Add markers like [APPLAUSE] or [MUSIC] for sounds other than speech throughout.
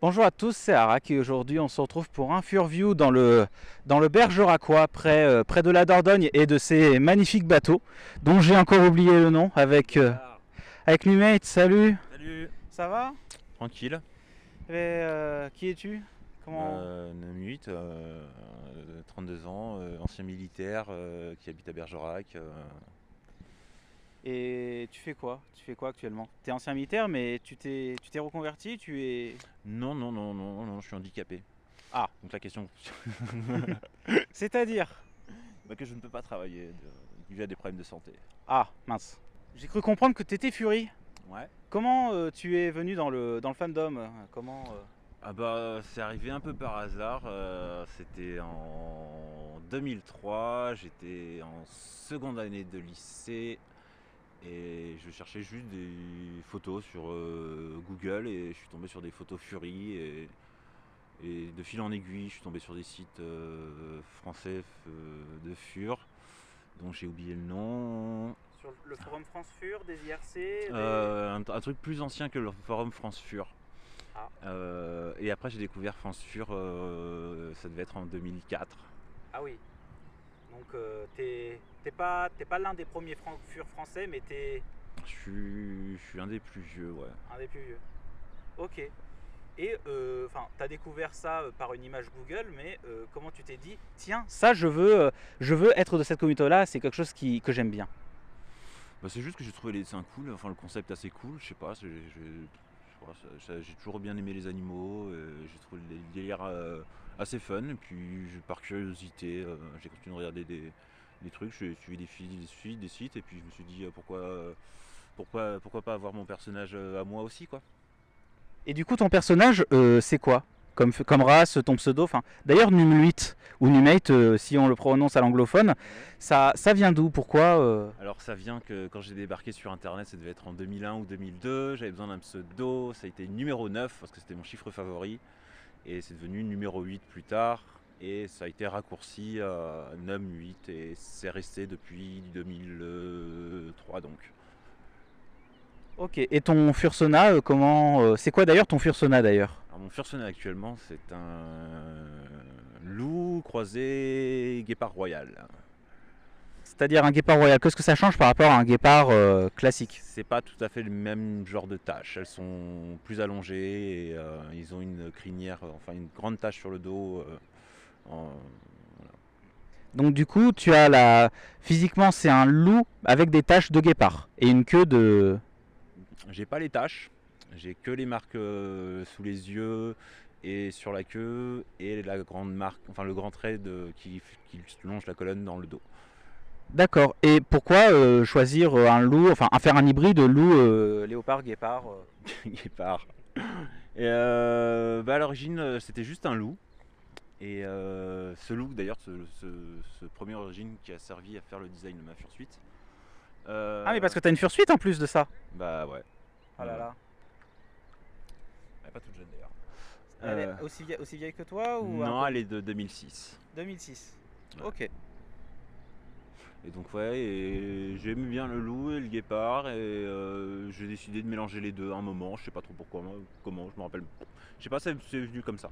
Bonjour à tous, c'est Arak et aujourd'hui on se retrouve pour un Furview dans le, dans le Bergeracois, près, euh, près de la Dordogne et de ces magnifiques bateaux dont j'ai encore oublié le nom avec, euh, avec Numate. Salut, Salut ça va? Tranquille. Et, euh, Qui es-tu? Comment... Euh, euh, 32 ans, euh, ancien militaire euh, qui habite à Bergerac. Et tu fais quoi? Tu fais quoi actuellement? Tu es ancien militaire mais tu t'es tu t'es reconverti Tu es... Non, non, non, non, non, je suis handicapé. Ah. Donc la question, [LAUGHS] [LAUGHS] C'est-à-dire? Bah, que je ne peux pas travailler de- dû à des problèmes de santé. Ah mince. J'ai cru comprendre que tu étais Fury. Ouais. Comment euh, tu es venu dans le, dans le fandom? Comment euh, Ah bah c'est arrivé un peu par hasard. euh, C'était en 2003. J'étais en seconde année de lycée et je cherchais juste des photos sur euh, Google et je suis tombé sur des photos Fury et, et de fil en aiguille je suis tombé sur des sites euh, français euh, de Fur dont j'ai oublié le nom. Sur le forum France Fur, des IRC des- un, un truc plus ancien que le forum France Fur. Ah. Et après j'ai découvert France Fur, ça devait être en 2004. Ah oui. Donc euh, t'es pas pas l'un des premiers fran- furs français, mais t'es Je suis, je suis un des plus vieux, ouais. un des plus vieux. Ok. Et euh, enfin, t'as découvert ça euh, par une image Google, mais euh, comment tu t'es dit Tiens, ça je veux, je veux être de cette communauté-là. C'est quelque chose qui, que j'aime bien. Bah, c'est juste que j'ai trouvé les dessins cool, enfin le concept assez cool, je sais pas, j'ai toujours bien aimé les animaux, j'ai trouvé le délire euh, assez fun, et puis je- par curiosité, euh, j'ai continué de regarder des, des trucs, j'ai suivi des, des, sites, et puis je me suis dit euh, pourquoi, euh, pourquoi, pourquoi pas avoir mon personnage à moi aussi, quoi. Et du coup, ton personnage, euh, c'est quoi? Comme, comme race, ton pseudo enfin, D'ailleurs, Num8 ou Numate, euh, si on le prononce à l'anglophone, ça, ça vient d'où? Pourquoi euh? Alors ça vient que quand j'ai débarqué sur internet, ça devait être en 2001 ou 2002, j'avais besoin d'un pseudo, ça a été numéro 9 parce que c'était mon chiffre favori et c'est devenu numéro 8 plus tard et ça a été raccourci à num8 et c'est resté depuis 2003 donc. Ok. Et ton fursona, euh, comment euh, C'est quoi d'ailleurs ton fursona d'ailleurs? Mon fursona actuellement c'est un loup croisé guépard royal. C'est-à-dire un guépard royal. Qu'est-ce que ça change par rapport à un guépard euh, classique C'est pas tout à fait le même genre de tâches. Elles sont plus allongées et euh, ils ont une crinière, euh, enfin une grande tache sur le dos. euh, en- Donc du coup, tu as la... Physiquement, c'est un loup avec des taches de guépard et une queue de... J'ai pas les taches, j'ai que les marques sous les yeux et sur la queue et la grande marque, enfin le grand trait de, qui, qui longe la colonne dans le dos. D'accord. Et pourquoi euh, choisir euh, un loup, enfin faire un hybride loup, euh, léopard, guépard euh [LAUGHS] Guépard. Et euh, bah, à l'origine, c'était juste un loup. Et euh, ce loup, d'ailleurs, ce, ce- ce premier origine qui a servi à faire le design de ma fursuite. euh, Ah mais parce que t'as une fursuite en plus de ça. Bah ouais. Oh là là. Elle est pas toute jeune d'ailleurs. Elle Euh, est aussi, vieille, aussi vieille que toi ou non, peu- elle est de 2006. 2006. Ouais. Ok. Et donc ouais, et j'aime bien le loup et le guépard et euh, j'ai décidé de mélanger les deux à un moment, je sais pas trop pourquoi, comment, je me rappelle. Je sais pas, c'est c'est venu comme ça.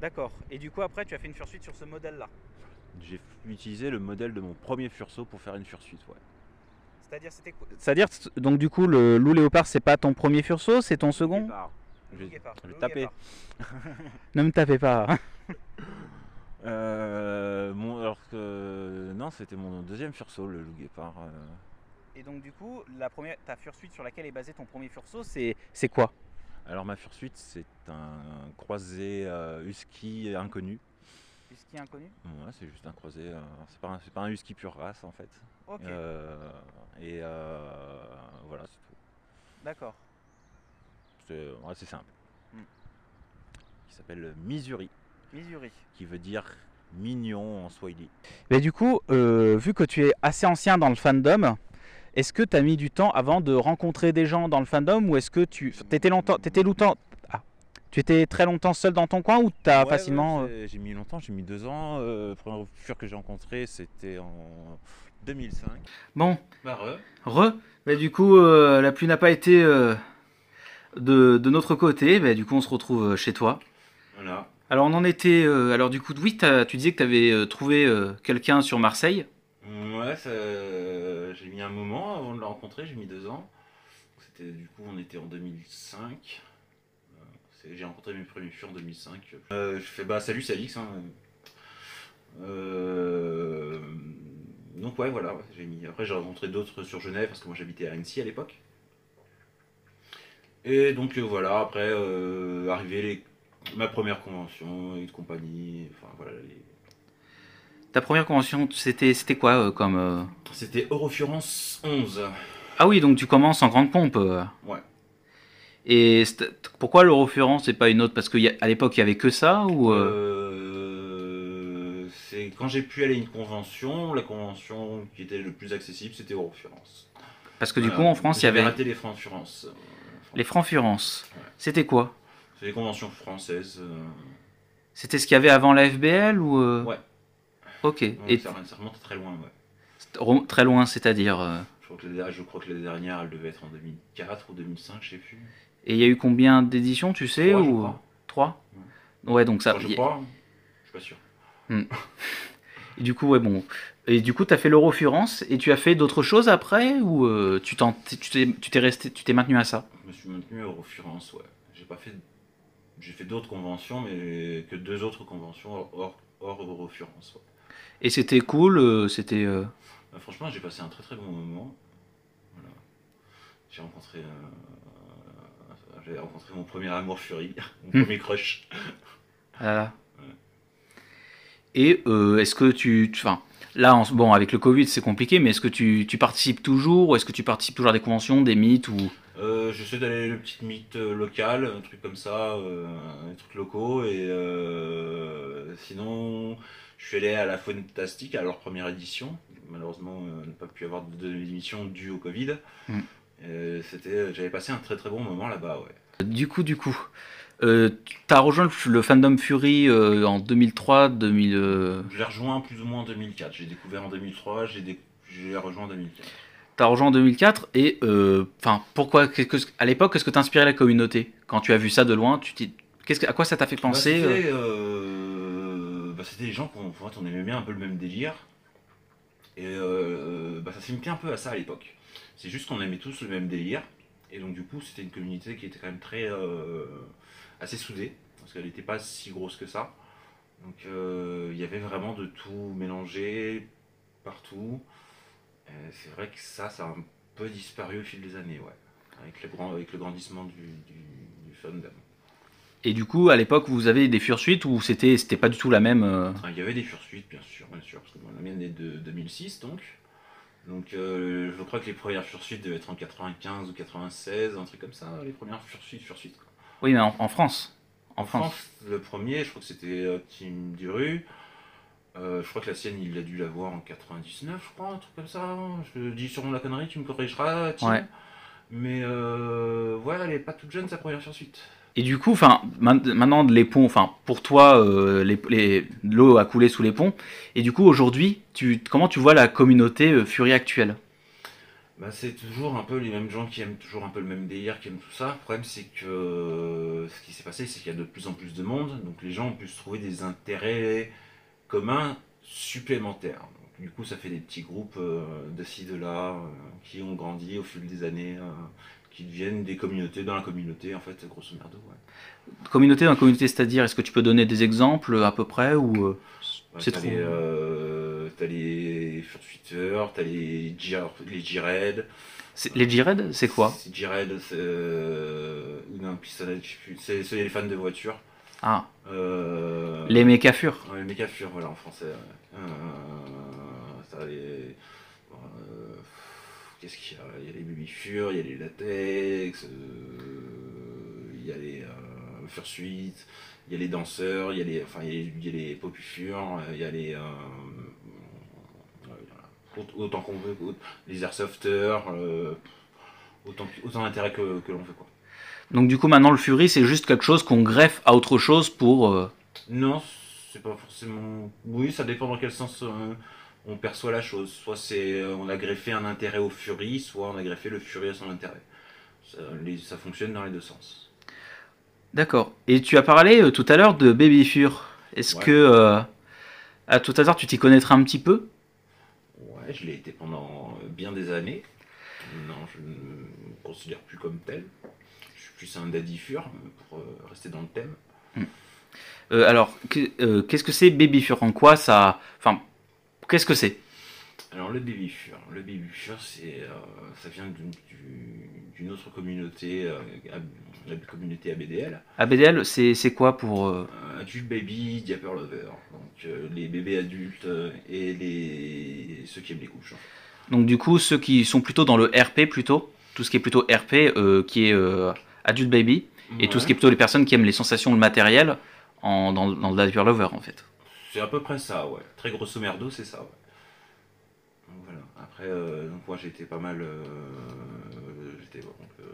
D'accord. Et du coup après tu as fait une fursuite sur ce modèle-là? J'ai utilisé le modèle de mon premier fursaut pour faire une fursuite, ouais. C'est-à-dire c'était quoi? C'est-à-dire donc du coup le loup léopard c'est pas ton premier fursaut, c'est ton second? Guépard. Je je vais taper. [LAUGHS] Ne me tapez pas. [LAUGHS] Euh, mon, alors que non, c'était mon deuxième fursaut, le loup guépard. euh. Et donc du coup la première ta fursuite sur laquelle est basé ton premier fursaut c'est c'est quoi? Alors ma fursuite, c'est un croisé euh, husky inconnu. Husky inconnu? Ouais, c'est juste un croisé. euh, c'est pas, un- c'est pas un husky pure race en fait. Ok. Euh, et euh, voilà, c'est tout. D'accord. C'est ouais, c'est simple. Hmm. Il s'appelle Missouri, Missouri. qui veut dire mignon en swahili. Mais du coup, euh, vu que tu es assez ancien dans le fandom, est-ce que tu as mis du temps avant de rencontrer des gens dans le fandom ou est-ce que tu étais longtemps, t'étais longtemps, ah, tu étais très longtemps seul dans ton coin ou tu as Ouais, facilement ouais, euh, J'ai mis longtemps, j'ai mis deux ans. Euh, le premier fur que j'ai rencontré, c'était en 2005. Bon, Bah, re. re, mais du coup, euh, la pluie n'a pas été euh, de, de notre côté, bah, du coup, on se retrouve chez toi. Voilà. Alors, on en était. euh, alors, du coup, oui, tu disais que tu avais trouvé euh, quelqu'un sur Marseille. Ouais, ça- j'ai mis un moment avant de le rencontrer, j'ai mis deux ans. C'était du coup, on était en 2005. Euh, c'est- J'ai rencontré mes premiers filles en 2005. Euh, je fais bah salut, c'est Alix. hein. Euh, donc ouais, voilà, ouais, j'ai mis. Après, j'ai rencontré d'autres sur Genève parce que moi j'habitais à Annecy à l'époque. Et donc euh, voilà, après euh, arrivé les... ma première convention et de compagnie. Enfin voilà, les- Ta première convention, c'était c'était quoi euh, comme. euh, c'était Eurofurence 11. Ah oui, donc tu commences en grande pompe. euh. Ouais. Et pourquoi l'Eurofurence et pas une autre? Parce qu'à l'époque, il y avait que ça ou euh, c'est quand j'ai pu aller à une convention, la convention qui était le plus accessible, c'était Eurofurence. Parce que du coup, en France, il y avait raté les Francs-Furence. les Francs-Furence. Ouais. C'était quoi? C'est les conventions françaises. euh, C'était ce qu'il y avait avant la FBL ou euh, Ouais. Ok. ouais, Et ça, ça remonte très loin, ouais. très loin, c'est-à-dire. euh, Je crois, que la, je crois que la dernière, elle devait être en 2004 ou 2005, je sais plus. Et il y a eu combien d'éditions, tu sais ou. Trois Ouais, donc ça. Enfin, je crois, je suis pas sûr. Et du coup, ouais, bon. Et du coup, tu as fait l'Eurofurence et tu as fait d'autres choses après ou euh, t'es tu t'es resté, tu t'es maintenu à ça? Je me suis maintenu à Eurofurence, ouais. J'ai pas fait. J'ai fait d'autres conventions, mais que deux autres conventions hors, hors Eurofurence, ouais. Et c'était cool, euh, c'était. euh, Bah, franchement, j'ai passé un très très bon moment. Voilà. J'ai rencontré, euh, j'ai rencontré mon premier amour furie, [LAUGHS] mon premier crush. ah. Ouais. Et est-ce que tu. Enfin, là, en bon, avec le Covid, c'est compliqué, mais est-ce que tu, tu participes toujours ou est-ce que tu participes toujours à des conventions, des mythes ou. Euh, J'essaie d'aller le petit mythe euh, local, un truc comme ça, euh, des trucs locaux. Et euh, sinon, je suis allé à la Fantastique à leur première édition. Malheureusement, euh, n'a pas pu avoir de deuxième édition due au Covid. C'était, j'avais passé un très très bon moment là-bas, ouais. Du coup, du coup. Euh, tu as rejoint le, fandom Fury euh, en 2003, 2000. euh, Je l'ai rejoint plus ou moins en 2004. J'ai découvert en 2003, j'ai dé- rejoint en 2004. T'as rejoint en 2004 et euh, enfin pourquoi que- à l'époque qu'est-ce que t'inspirait la communauté quand tu as vu ça de loin tu qu'est-ce que- à quoi ça t'a fait Bah, penser euh c'était, euh, bah, c'était des gens qu'on on aimait bien un peu le même délire. Et bah, ça s'imitait un peu à ça à l'époque. C'est juste qu'on aimait tous le même délire. Et donc du coup c'était une communauté qui était quand même très assez soudée. Parce qu'elle n'était pas si grosse que ça. Donc euh, il y avait vraiment de tout mélangé partout. Et c'est vrai que ça, ça a un peu disparu au fil des années, ouais. Avec le, grand, avec le grandissement du, du, du fandom. et du coup à l'époque vous avez des fursuites ou c'était c'était pas du tout la même euh, Ah, Il y avait des fursuites, bien sûr, bien sûr, parce que moi, la mienne est de 2006, donc. Donc, euh, je crois que les premières fursuites devaient être en 95 ou 96, un truc comme ça, les premières fursuites, fursuites. oui mais en, en France en, En France. France, le premier, je crois que c'était euh, Tim Duru. Euh, je crois que la sienne, il a dû l'avoir en 99, je crois, un truc comme ça. Je dis sûrement la connerie, tu me corrigeras, Tim. Ouais. Mais euh, voilà, elle est pas toute jeune, sa première fursuite. et du coup enfin main- maintenant les ponts enfin pour toi euh, les, les- l'eau a coulé sous les ponts et du coup aujourd'hui tu comment tu vois la communauté euh, Fury actuelle? Bah, c'est toujours un peu les mêmes gens qui aiment toujours un peu le même délire, qui aiment tout ça. Le problème, c'est que euh, ce qui s'est passé, c'est qu'il y a de plus en plus de monde, donc les gens ont pu se trouver des intérêts communs supplémentaires. Donc, du coup, ça fait des petits groupes euh, de ci, de là, euh, qui ont grandi au fil des années, euh, qui deviennent des communautés dans la communauté, en fait, grosso merdo. Ouais. communauté dans la communauté c'est-à-dire est-ce que tu peux donner des exemples à peu près ou C'est trop. les, euh, t'as les Fursuiteurs, t'as les G- les G-Red. les G-Red c'est quoi? G-Red. Euh, non. C'est c'est les fans de voitures. Ah Euh, les méca fur Ouais, les méga fur, voilà, en français. ouais. Euh, les. bon, euh, Qu'est-ce qu'il y a Il y a les baby fur, il y a les latex, euh, il y a les euh, fursuites, il y a les danseurs, il y a les. Enfin, il y a les, il y a les popufures, il y a les. euh, Autant qu'on veut, les airsofters, euh, autant, autant d'intérêt que, que l'on veut, quoi. Donc du coup maintenant le Fury c'est juste quelque chose qu'on greffe à autre chose pour... euh, Non, c'est pas forcément. Oui, ça dépend dans quel sens euh, on perçoit la chose. Soit c'est euh, on a greffé un intérêt au Fury, soit on a greffé le Fury à son intérêt. Ça, les- ça fonctionne dans les deux sens. D'accord. Et tu as parlé euh, tout à l'heure de Baby Fur. Est-ce Ouais. que euh, à tout à l'heure tu t'y connaîtras un petit peu? Ouais, je l'ai été pendant euh, bien des années. Non, je ne me considère plus comme tel. Plus un daddy fur, pour euh, rester dans le thème. Euh, Alors, que- euh, qu'est-ce que c'est Baby Fur? En quoi ça Enfin, qu'est-ce que c'est? Alors le baby fur, le baby fur, c'est, euh, ça vient d'une, du- d'une autre communauté, euh, la communauté ABDL, ABDL, c'est quoi pour euh, euh, Adult Baby Diaper Lover, donc euh, les bébés adultes euh, et les ceux qui aiment les couches. Donc du coup, ceux qui sont plutôt dans le RP plutôt, tout ce qui est plutôt RP, euh, qui est euh, Adult Baby, et tout ce qui est plutôt les personnes qui aiment les sensations, le matériel, en, dans, dans le Diaper Lover en fait. C'est à peu près ça, ouais. Très grosso merdo, c'est ça, ouais. Donc voilà. Après, euh, donc moi j'étais pas mal. euh, j'étais donc, euh,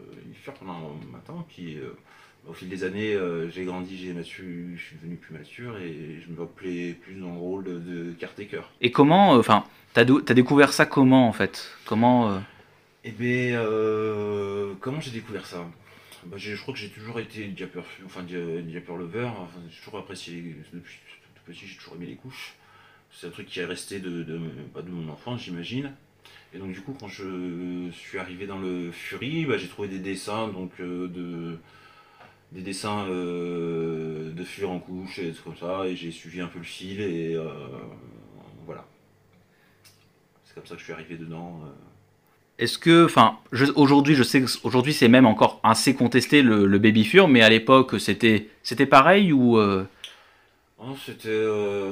pendant un matin, puis euh, au fil des années, j'ai grandi, j'ai mature, je suis devenu plus mature et je me plais plus dans le rôle de, de caretaker. Et comment, enfin, t'as découvert ça comment en fait? Comment ben, euh, comment j'ai découvert ça? Bah, Je crois que j'ai toujours été diaper, enfin, dia- diaper lover, j'ai toujours apprécié, depuis tout petit, j'ai toujours aimé les couches. C'est un truc qui est resté de, bah, mon enfance, j'imagine. Et donc, du coup, quand je suis arrivé dans le Fury, bah, j'ai trouvé des dessins, donc, euh, de, des dessins euh, de fur en couche et trucs comme ça, et j'ai suivi un peu le fil, et euh, voilà. C'est comme ça que je suis arrivé dedans. Euh. Est-ce que, enfin, aujourd'hui, je sais qu'aujourd'hui c'est même encore assez contesté le, le Baby Fur, mais à l'époque c'était pareil ou euh, Oh, c'était. euh,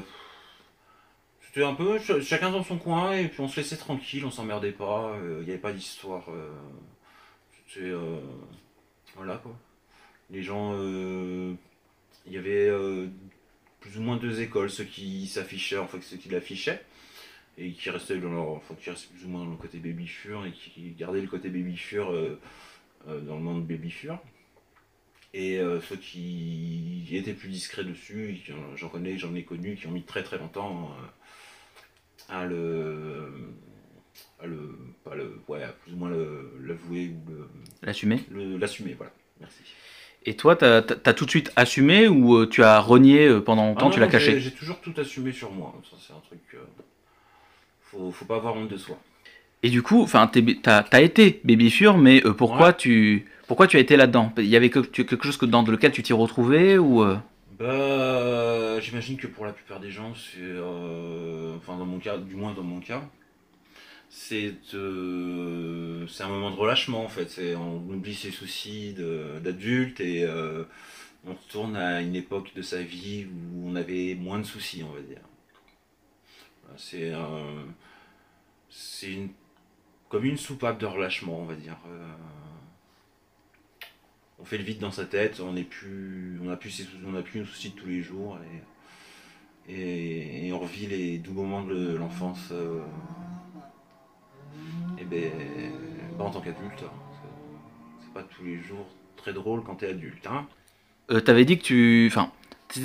C'était un peu ch- chacun dans son coin et puis on se laissait tranquille, on s'emmerdait pas, il n'y avait pas d'histoire. euh, C'était. euh, Voilà quoi. Les gens. euh, Il y avait euh, plus ou moins deux écoles, ceux qui s'affichaient, enfin ceux qui l'affichaient, et qui restaient dans leur. Enfin qui restaient plus ou moins dans le côté baby fur et qui gardaient le côté baby fur euh, euh, dans le monde baby fur. Et euh, ceux qui étaient plus discrets dessus, j'en connais, j'en ai connu, qui ont mis très très longtemps euh, à le, à le, pas le, ouais, à plus ou moins l'avouer ou le- l'assumer l'assumer, voilà. Merci. Et toi, t'as as, tout de suite assumé ou tu as renié pendant longtemps, Ah tu l'as caché? J'ai toujours tout assumé sur moi. Ça c'est un truc. Faut, faut pas avoir honte de soi. Et du coup, enfin, t'as as été Baby Fur, mais euh, pourquoi Ouais. tu pourquoi tu as été là-dedans? Il y avait que- tu- quelque chose que, dans lequel tu t'y retrouvais ou euh, Bah, j'imagine que pour la plupart des gens, c'est, euh, enfin dans mon cas, du moins dans mon cas, c'est c'est un moment de relâchement en fait. C'est on oublie ses soucis d'adulte et on retourne à une époque de sa vie où on avait moins de soucis, on va dire. C'est une comme une soupape de relâchement, on va dire. Euh, on fait le vide dans sa tête, on n'est plus, on n'a plus, on n'a plus nos soucis de tous les jours et, et, on revit les doux moments de l'enfance. euh, et ben, bah, en tant qu'adulte, hein, c'est pas tous les jours très drôle quand t'es adulte, hein. euh, t'avais dit que tu, enfin,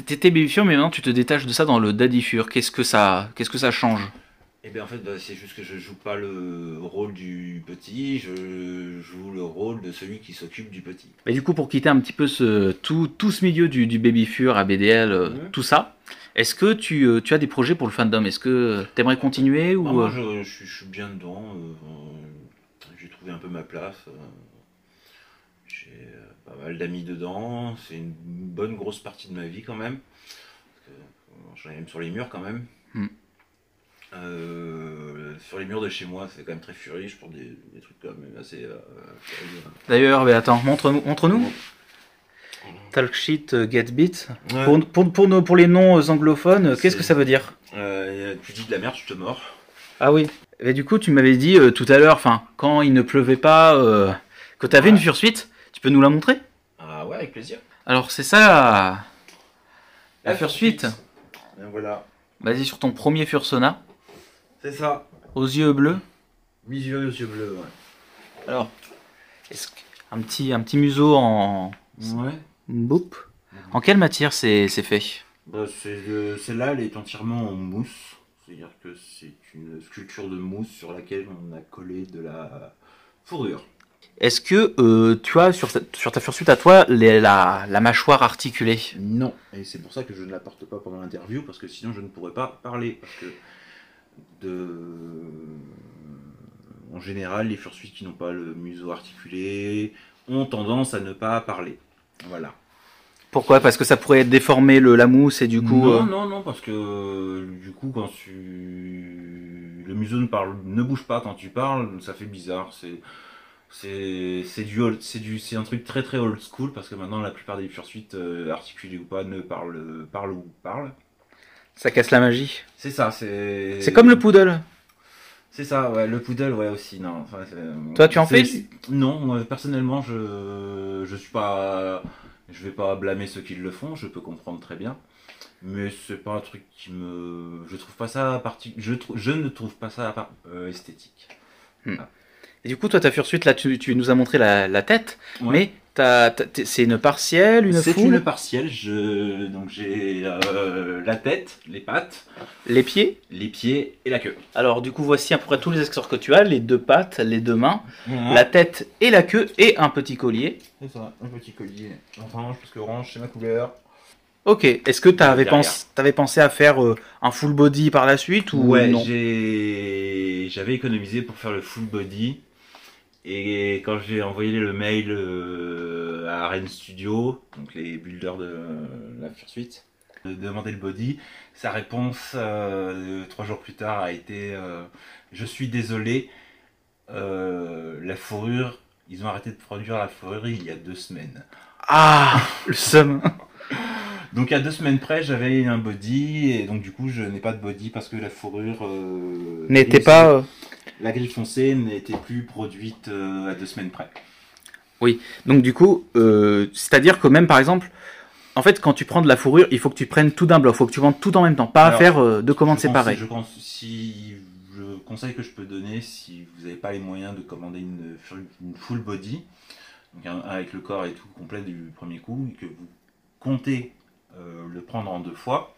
t'étais Baby Fur, mais maintenant tu te détaches de ça dans le Daddy Fur. Qu'est-ce que ça, qu'est-ce que ça change? Et bien en fait, bah, c'est juste que je joue pas le rôle du petit, je joue le rôle de celui qui s'occupe du petit. Mais du coup, pour quitter un petit peu ce, tout, tout ce milieu du, du Baby Fur, ABDL, euh, Mhm. tout ça, est-ce que tu, euh, tu as des projets pour le fandom? Est-ce que tu aimerais continuer ou Ah, moi, euh, je, je suis- je suis bien dedans. euh, euh, j'ai trouvé un peu ma place. euh, j'ai euh, pas mal d'amis dedans. C'est une bonne grosse partie de ma vie quand même. J'en ai même sur les murs quand même. Hmm. Euh, sur les murs de chez moi, c'est quand même très furieux. Je porte des, des trucs quand même assez. euh, furieux. D'ailleurs, mais attends, montre-nous. Montre-nous. Talk shit, euh, get beat. Ouais. Pour, pour, pour, nos- pour les euh, anglophones, qu'est-ce que ça veut dire? Euh, tu dis de la merde, tu te mords. Ah oui. Et du coup, tu m'avais dit tout à l'heure, quand il ne pleuvait pas, que tu avais Ouais. une fursuite. Tu peux nous la montrer? Ah ouais, avec plaisir. Alors, c'est ça la, la fursuite. Ben voilà, Vas-y sur ton premier fursona, c'est ça. aux yeux bleus. Mes yeux, yeux bleus, ouais. Alors, est-ce un petit, un petit museau en Ouais. En quelle matière c'est c'est fait? Bah, Celle-là, elle est entièrement en mousse. C'est-à-dire que c'est une sculpture de mousse sur laquelle on a collé de la fourrure. Est-ce que euh, tu as sur, sur ta fursuite à toi les- la, la mâchoire articulée? Non, et c'est pour ça que je ne la porte pas pendant l'interview, parce que sinon je ne pourrais pas parler. Parce que de... en général, les fursuites qui n'ont pas le museau articulé ont tendance à ne pas parler. Voilà. Pourquoi? Parce que ça pourrait déformer le, la mousse et du coup. non, euh, non, non, parce que du coup, quand tu. Le museau ne, parle, ne bouge pas quand tu parles, ça fait bizarre. C'est. C'est du, old- c'est du, c'est un truc très très old school parce que maintenant la plupart des fursuites, euh, articulées ou pas, ne parlent, parlent ou parlent. ça casse la magie. C'est ça, c'est. C'est comme le poodle. C'est ça, ouais, le poodle, ouais, aussi, non. enfin, c'est- Toi, tu en fais Non, moi, personnellement, je je suis pas. Je vais pas blâmer ceux qui le font, je peux comprendre très bien. Mais c'est pas un truc qui me. Je trouve pas ça parti... je, trou- je ne trouve pas ça par- euh, esthétique. Et du coup, toi, ta fursuite, là, tu, tu nous as montré la, la tête, Ouais. mais c'est une partielle, une C'est foule une partielle, je... donc j'ai euh, la tête, les pattes, Les pieds les pieds et la queue. Alors, du coup, voici à peu près tous les accessoires que tu as les deux pattes, les deux mains, la tête et la queue, et un petit collier. C'est ça, un petit collier orange, parce que orange c'est ma couleur. Ok, est-ce que tu avais, pensé, t'avais pensé à faire euh, un full body par la suite ou Ouais, j'avais économisé pour faire le full body. Et quand j'ai envoyé le mail euh, à Arène Studio, donc les builders de la Fursuite, de demander le body, sa réponse euh, trois jours plus tard a été euh, Je suis désolé, euh, la fourrure, ils ont arrêté de produire la fourrure il y a deux semaines. Ah, le seum [LAUGHS] Donc à deux semaines près, j'avais un body et donc du coup je n'ai pas de body parce que la fourrure N'était pas... la grille foncée n'était plus produite euh, à deux semaines près. Donc du coup, euh, c'est-à-dire que même par exemple, en fait, quand tu prends de la fourrure, il faut que tu prennes tout d'un bloc, il faut que tu vendes tout en même temps, pas Alors, à faire euh, deux commandes séparées. Je pense si je conseil que je peux donner si vous n'avez pas les moyens de commander une, une full body, donc un- avec le corps et tout complet du premier coup, et que vous comptez le prendre en deux fois,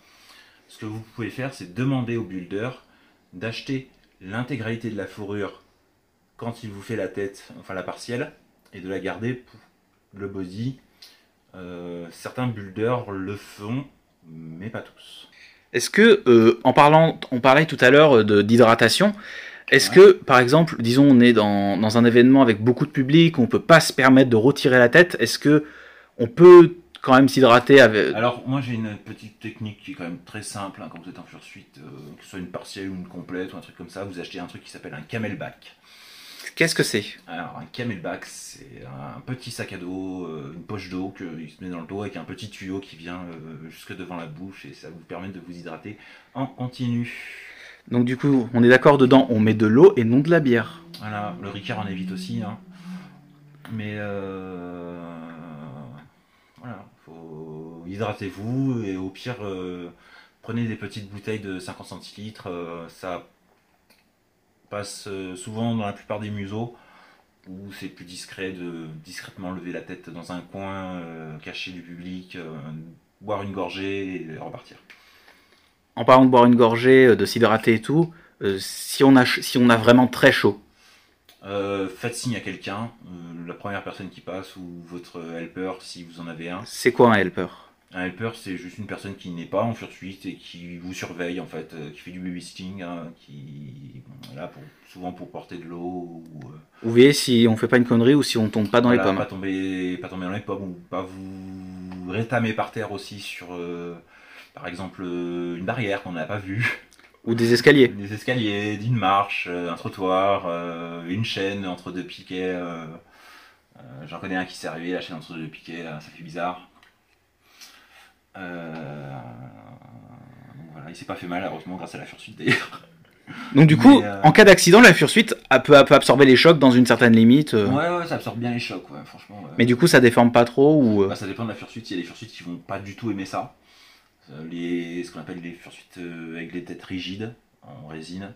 ce que vous pouvez faire, c'est demander au builder d'acheter l'intégralité de la fourrure quand il vous fait la tête, enfin la partielle, et de la garder pour le body. Euh, certains builders le font, mais pas tous. Est-ce que, euh, en parlant, on parlait tout à l'heure de- d'hydratation, est-ce Ouais. que, par exemple, disons, on est dans, dans un événement avec beaucoup de public, on peut pas se permettre de retirer la tête, est-ce que on peut quand même s'hydrater avec... Alors, moi j'ai une petite technique qui est quand même très simple. hein, quand vous êtes en fursuite, euh, que ce soit une partielle ou une complète ou un truc comme ça, vous achetez un truc qui s'appelle un camelback. Qu'est-ce que c'est? Alors, un camelback, c'est un petit sac à dos, euh, une poche d'eau qu'il se met dans le dos avec un petit tuyau qui vient euh, jusque devant la bouche et ça vous permet de vous hydrater en continu. Donc du coup, on est d'accord dedans, on met de l'eau et non de la bière. Voilà, le Ricard en évite aussi. hein. Mais voilà, faut hydratez-vous et au pire euh, prenez des petites bouteilles de 50 centilitres. euh, ça passe euh, souvent dans la plupart des museaux où c'est plus discret de discrètement lever la tête dans un coin caché du public, boire une gorgée et repartir. En parlant de boire une gorgée, de s'hydrater et tout, si, on a, si on a vraiment très chaud, Euh, faites signe à quelqu'un, euh, la première personne qui passe ou votre helper si vous en avez un. c'est quoi un helper? Un helper, c'est juste une personne qui n'est pas en fursuite et qui vous surveille en fait, euh, qui fait du babysitting, hein, qui voilà, pour, souvent pour porter de l'eau ou Vous voyez si on fait pas une connerie ou si on tombe pas dans voilà, les pommes. pas tomber, pas tomber dans les pommes ou pas vous rétamer par terre aussi sur, par exemple, une barrière qu'on n'a pas vue, Ou des escaliers. des escaliers, d'une marche, euh, un trottoir, euh, une chaîne entre deux piquets. euh, J'en connais un qui s'est arrivé, la chaîne entre deux piquets, là, ça fait bizarre. Euh, donc voilà, il s'est pas fait mal, heureusement, grâce à la fursuite d'ailleurs. Donc du coup, euh, en cas d'accident, la fursuite a- peut, peut absorber les chocs dans une certaine limite. euh, Ouais, ouais, ça absorbe bien les chocs, ouais, franchement. ouais. Mais du coup, ça déforme pas trop ou... Bah, ça dépend de la fursuite. Il y a des fursuites qui vont pas du tout aimer ça. Euh, Les, ce qu'on appelle les fursuites euh, avec les têtes rigides en résine.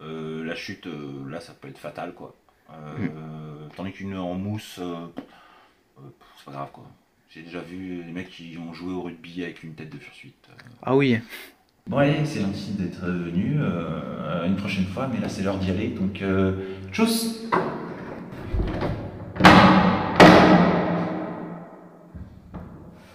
Euh, la chute, là, ça peut être fatal, quoi. Euh, Tandis qu'une en mousse, c'est pas grave, quoi. J'ai déjà vu des mecs qui ont joué au rugby avec une tête de fursuite. euh. Ah oui. Bon allez, c'est gentil d'être venu. euh, une prochaine fois, mais là c'est l'heure d'y aller. Donc, euh, tchuss